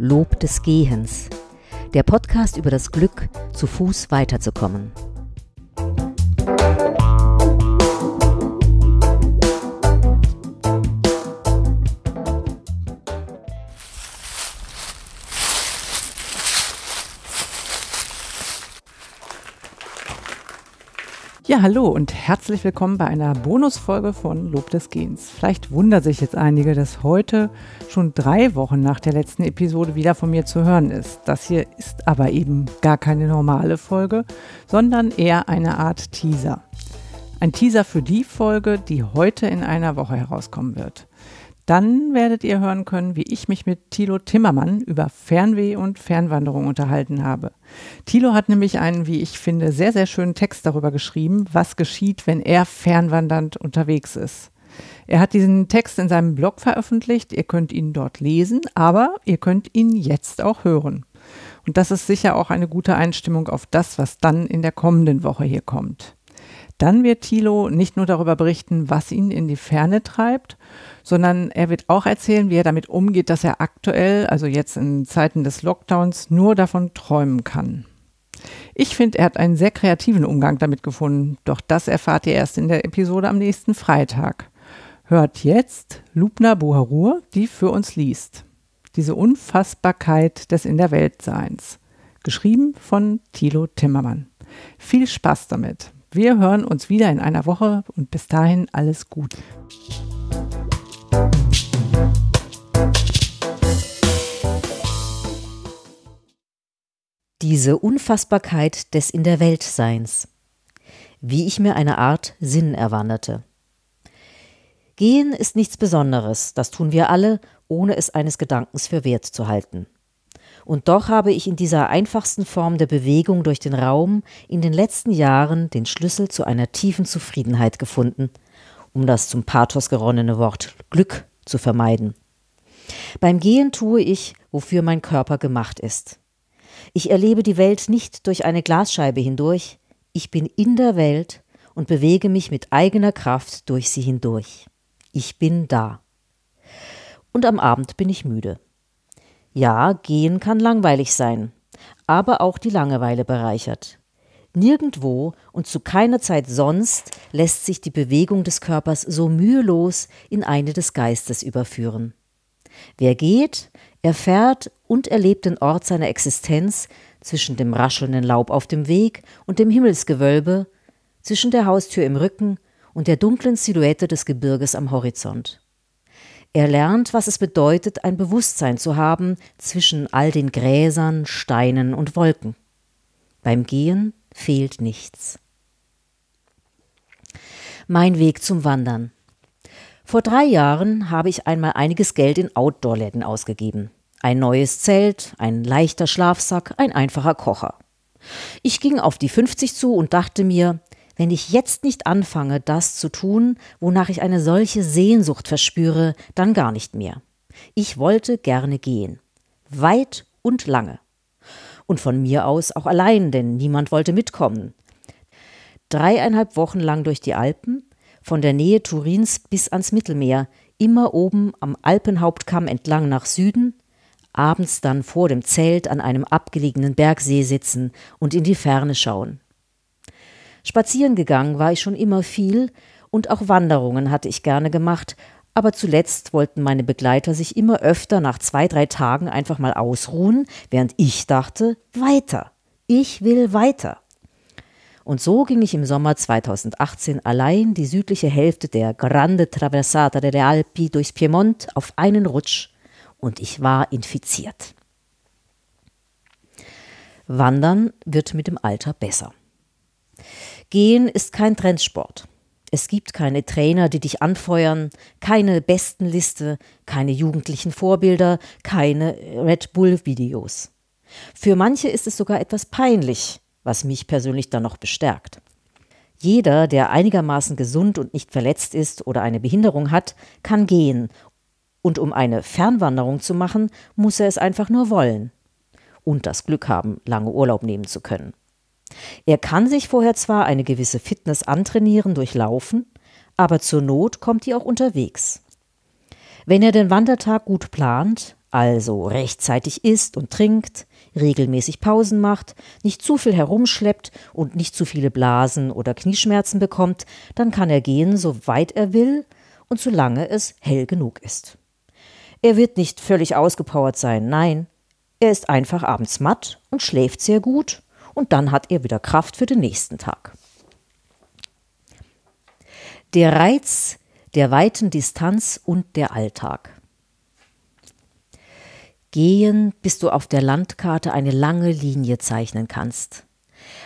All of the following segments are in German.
Lob des Gehens, der Podcast über das Glück, zu Fuß weiterzukommen. Ja, hallo und herzlich willkommen bei einer Bonusfolge von Lob des Gehens. Vielleicht wundern sich jetzt einige, dass heute schon drei Wochen nach der letzten Episode wieder von mir zu hören ist. Das hier ist aber eben gar keine normale Folge, sondern eher eine Art Teaser. Ein Teaser für die Folge, die heute in einer Woche herauskommen wird. Dann werdet ihr hören können, wie ich mich mit Thilo Timmermann über Fernweh und Fernwanderung unterhalten habe. Thilo hat nämlich einen, wie ich finde, sehr, sehr schönen Text darüber geschrieben, was geschieht, wenn er fernwandernd unterwegs ist. Er hat diesen Text in seinem Blog veröffentlicht. Ihr könnt ihn dort lesen, aber ihr könnt ihn jetzt auch hören. Und das ist sicher auch eine gute Einstimmung auf das, was dann in der kommenden Woche hier kommt. Dann wird Thilo nicht nur darüber berichten, was ihn in die Ferne treibt, sondern er wird auch erzählen, wie er damit umgeht, dass er aktuell, also jetzt in Zeiten des Lockdowns, nur davon träumen kann. Ich finde, er hat einen sehr kreativen Umgang damit gefunden, doch das erfahrt ihr erst in der Episode am nächsten Freitag. Hört jetzt Lubna Buharur, die für uns liest. Diese Unfassbarkeit des In der Weltseins. Geschrieben von Thilo Timmermann. Viel Spaß damit. Wir hören uns wieder in einer Woche und bis dahin alles Gute. Diese Unfassbarkeit des In der Welt Seins. Wie ich mir eine Art Sinn erwanderte. Gehen ist nichts Besonderes, das tun wir alle, ohne es eines Gedankens für wert zu halten. Und doch habe ich in dieser einfachsten Form der Bewegung durch den Raum in den letzten Jahren den Schlüssel zu einer tiefen Zufriedenheit gefunden, um das zum Pathos geronnene Wort Glück zu vermeiden. Beim Gehen tue ich, wofür mein Körper gemacht ist. Ich erlebe die Welt nicht durch eine Glasscheibe hindurch, ich bin in der Welt und bewege mich mit eigener Kraft durch sie hindurch. Ich bin da. Und am Abend bin ich müde. Ja, gehen kann langweilig sein, aber auch die Langeweile bereichert. Nirgendwo und zu keiner Zeit sonst lässt sich die Bewegung des Körpers so mühelos in eine des Geistes überführen. Wer geht, erfährt und erlebt den Ort seiner Existenz zwischen dem raschelnden Laub auf dem Weg und dem Himmelsgewölbe, zwischen der Haustür im Rücken und der dunklen Silhouette des Gebirges am Horizont. Er lernt, was es bedeutet, ein Bewusstsein zu haben zwischen all den Gräsern, Steinen und Wolken. Beim Gehen fehlt nichts. Mein Weg zum Wandern. Vor drei Jahren habe ich einmal einiges Geld in Outdoor-Läden ausgegeben. Ein neues Zelt, ein leichter Schlafsack, ein einfacher Kocher. Ich ging auf die 50 zu und dachte mir, wenn ich jetzt nicht anfange, das zu tun, wonach ich eine solche Sehnsucht verspüre, dann gar nicht mehr. Ich wollte gerne gehen. Weit und lange. Und von mir aus auch allein, denn niemand wollte mitkommen. Dreieinhalb Wochen lang durch die Alpen, von der Nähe Turins bis ans Mittelmeer, immer oben am Alpenhauptkamm entlang nach Süden, abends dann vor dem Zelt an einem abgelegenen Bergsee sitzen und in die Ferne schauen. Spazieren gegangen war ich schon immer viel, und auch Wanderungen hatte ich gerne gemacht, aber zuletzt wollten meine Begleiter sich immer öfter nach zwei, drei Tagen einfach mal ausruhen, während ich dachte, weiter, ich will weiter. Und so ging ich im Sommer 2018 allein die südliche Hälfte der Grande Traversata delle Alpi durchs Piemont auf einen Rutsch und ich war infiziert. Wandern wird mit dem Alter besser. Gehen ist kein Trendsport. Es gibt keine Trainer, die dich anfeuern, keine Bestenliste, keine jugendlichen Vorbilder, keine Red Bull-Videos. Für manche ist es sogar etwas peinlich, was mich persönlich dann noch bestärkt. Jeder, der einigermaßen gesund und nicht verletzt ist oder eine Behinderung hat, kann gehen. Und um eine Fernwanderung zu machen, muss er es einfach nur wollen. Und das Glück haben, lange Urlaub nehmen zu können. Er kann sich vorher zwar eine gewisse Fitness antrainieren durch Laufen, aber zur Not kommt die auch unterwegs. Wenn er den Wandertag gut plant, also rechtzeitig isst und trinkt, regelmäßig Pausen macht, nicht zu viel herumschleppt und nicht zu viele Blasen oder Knieschmerzen bekommt, dann kann er gehen, so weit er will und solange es hell genug ist. Er wird nicht völlig ausgepowert sein, nein, er ist einfach abends matt und schläft sehr gut und dann hat er wieder Kraft für den nächsten Tag. Der Reiz der weiten Distanz und der Alltag. Gehen, bis du auf der Landkarte eine lange Linie zeichnen kannst.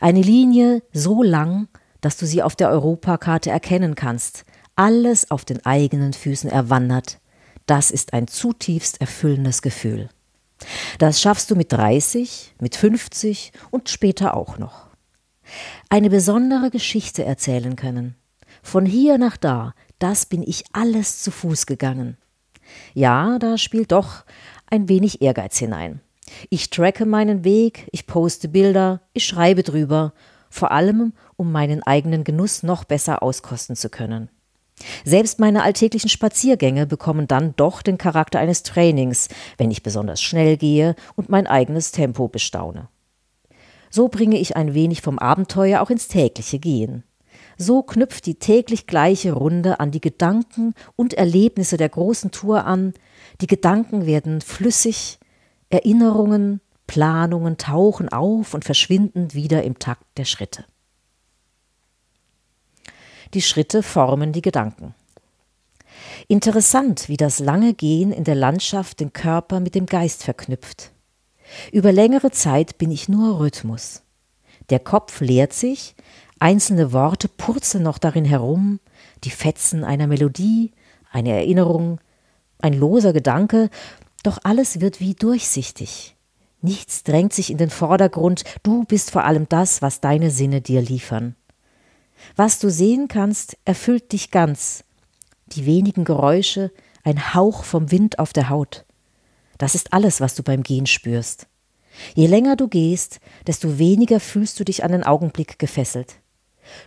Eine Linie so lang, dass du sie auf der Europakarte erkennen kannst. Alles auf den eigenen Füßen erwandert. Das ist ein zutiefst erfüllendes Gefühl. Das schaffst du mit 30, mit 50 und später auch noch. Eine besondere Geschichte erzählen können. Von hier nach da, das bin ich alles zu Fuß gegangen. Ja, da spielt doch ein wenig Ehrgeiz hinein. Ich tracke meinen Weg, ich poste Bilder, ich schreibe drüber, vor allem um meinen eigenen Genuss noch besser auskosten zu können. Selbst meine alltäglichen Spaziergänge bekommen dann doch den Charakter eines Trainings, wenn ich besonders schnell gehe und mein eigenes Tempo bestaune. So bringe ich ein wenig vom Abenteuer auch ins tägliche Gehen. So knüpft die täglich gleiche Runde an die Gedanken und Erlebnisse der großen Tour an, die Gedanken werden flüssig, Erinnerungen, Planungen tauchen auf und verschwinden wieder im Takt der Schritte. Die Schritte formen die Gedanken. Interessant, wie das lange Gehen in der Landschaft den Körper mit dem Geist verknüpft. Über längere Zeit bin ich nur Rhythmus. Der Kopf leert sich, einzelne Worte purzeln noch darin herum, die Fetzen einer Melodie, eine Erinnerung, ein loser Gedanke, doch alles wird wie durchsichtig. Nichts drängt sich in den Vordergrund, du bist vor allem das, was deine Sinne dir liefern. Was du sehen kannst, erfüllt dich ganz. Die wenigen Geräusche, ein Hauch vom Wind auf der Haut. Das ist alles, was du beim Gehen spürst. Je länger du gehst, desto weniger fühlst du dich an den Augenblick gefesselt.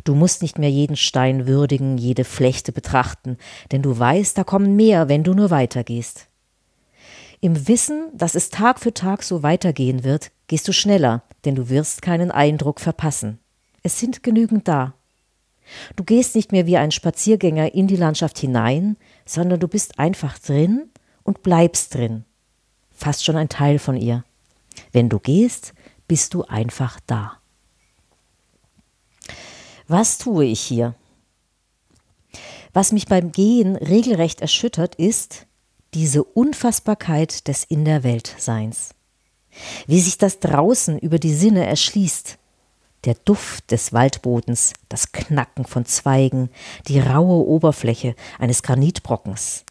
Du musst nicht mehr jeden Stein würdigen, jede Flechte betrachten, denn du weißt, da kommen mehr, wenn du nur weitergehst. Im Wissen, dass es Tag für Tag so weitergehen wird, gehst du schneller, denn du wirst keinen Eindruck verpassen. Es sind genügend da. Du gehst nicht mehr wie ein Spaziergänger in die Landschaft hinein, sondern du bist einfach drin und bleibst drin. Fast schon ein Teil von ihr. Wenn du gehst, bist du einfach da. Was tue ich hier? Was mich beim Gehen regelrecht erschüttert, ist diese Unfassbarkeit des In der Welt Seins. Wie sich das draußen über die Sinne erschließt. Der Duft des Waldbodens, das Knacken von Zweigen, die raue Oberfläche eines Granitbrockens.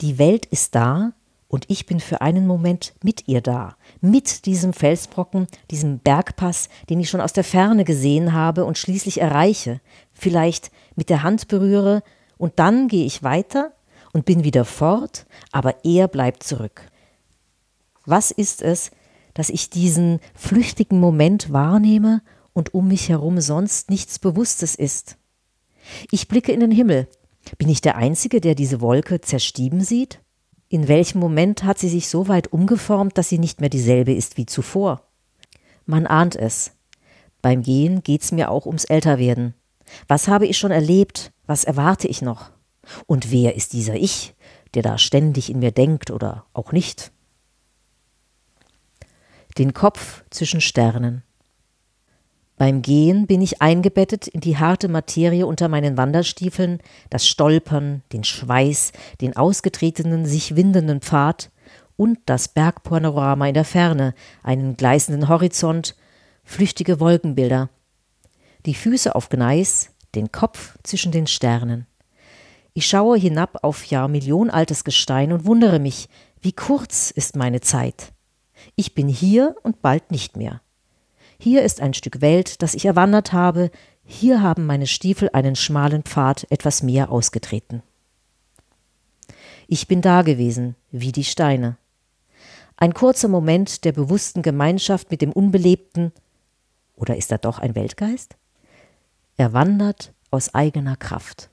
Die Welt ist da und ich bin für einen Moment mit ihr da, mit diesem Felsbrocken, diesem Bergpass, den ich schon aus der Ferne gesehen habe und schließlich erreiche, vielleicht mit der Hand berühre, und dann gehe ich weiter und bin wieder fort, aber er bleibt zurück. Was ist es, dass ich diesen flüchtigen Moment wahrnehme und um mich herum sonst nichts Bewusstes ist? Ich blicke in den Himmel. Bin ich der Einzige, der diese Wolke zerstieben sieht? In welchem Moment hat sie sich so weit umgeformt, dass sie nicht mehr dieselbe ist wie zuvor? Man ahnt es. Beim Gehen geht's mir auch ums Älterwerden. Was habe ich schon erlebt? Was erwarte ich noch? Und wer ist dieser Ich, der da ständig in mir denkt oder auch nicht? Den Kopf zwischen Sternen. Beim Gehen bin ich eingebettet in die harte Materie unter meinen Wanderstiefeln, das Stolpern, den Schweiß, den ausgetretenen, sich windenden Pfad und das Bergpanorama in der Ferne, einen gleißenden Horizont, flüchtige Wolkenbilder. Die Füße auf Gneis, den Kopf zwischen den Sternen. Ich schaue hinab auf jahrmillionaltes Gestein und wundere mich, wie kurz ist meine Zeit. Ich bin hier und bald nicht mehr. Hier ist ein Stück Welt, das ich erwandert habe, hier haben meine Stiefel einen schmalen Pfad etwas mehr ausgetreten. Ich bin da gewesen, wie die Steine. Ein kurzer Moment der bewussten Gemeinschaft mit dem Unbelebten, oder ist er doch ein Weltgeist? Er wandert aus eigener Kraft.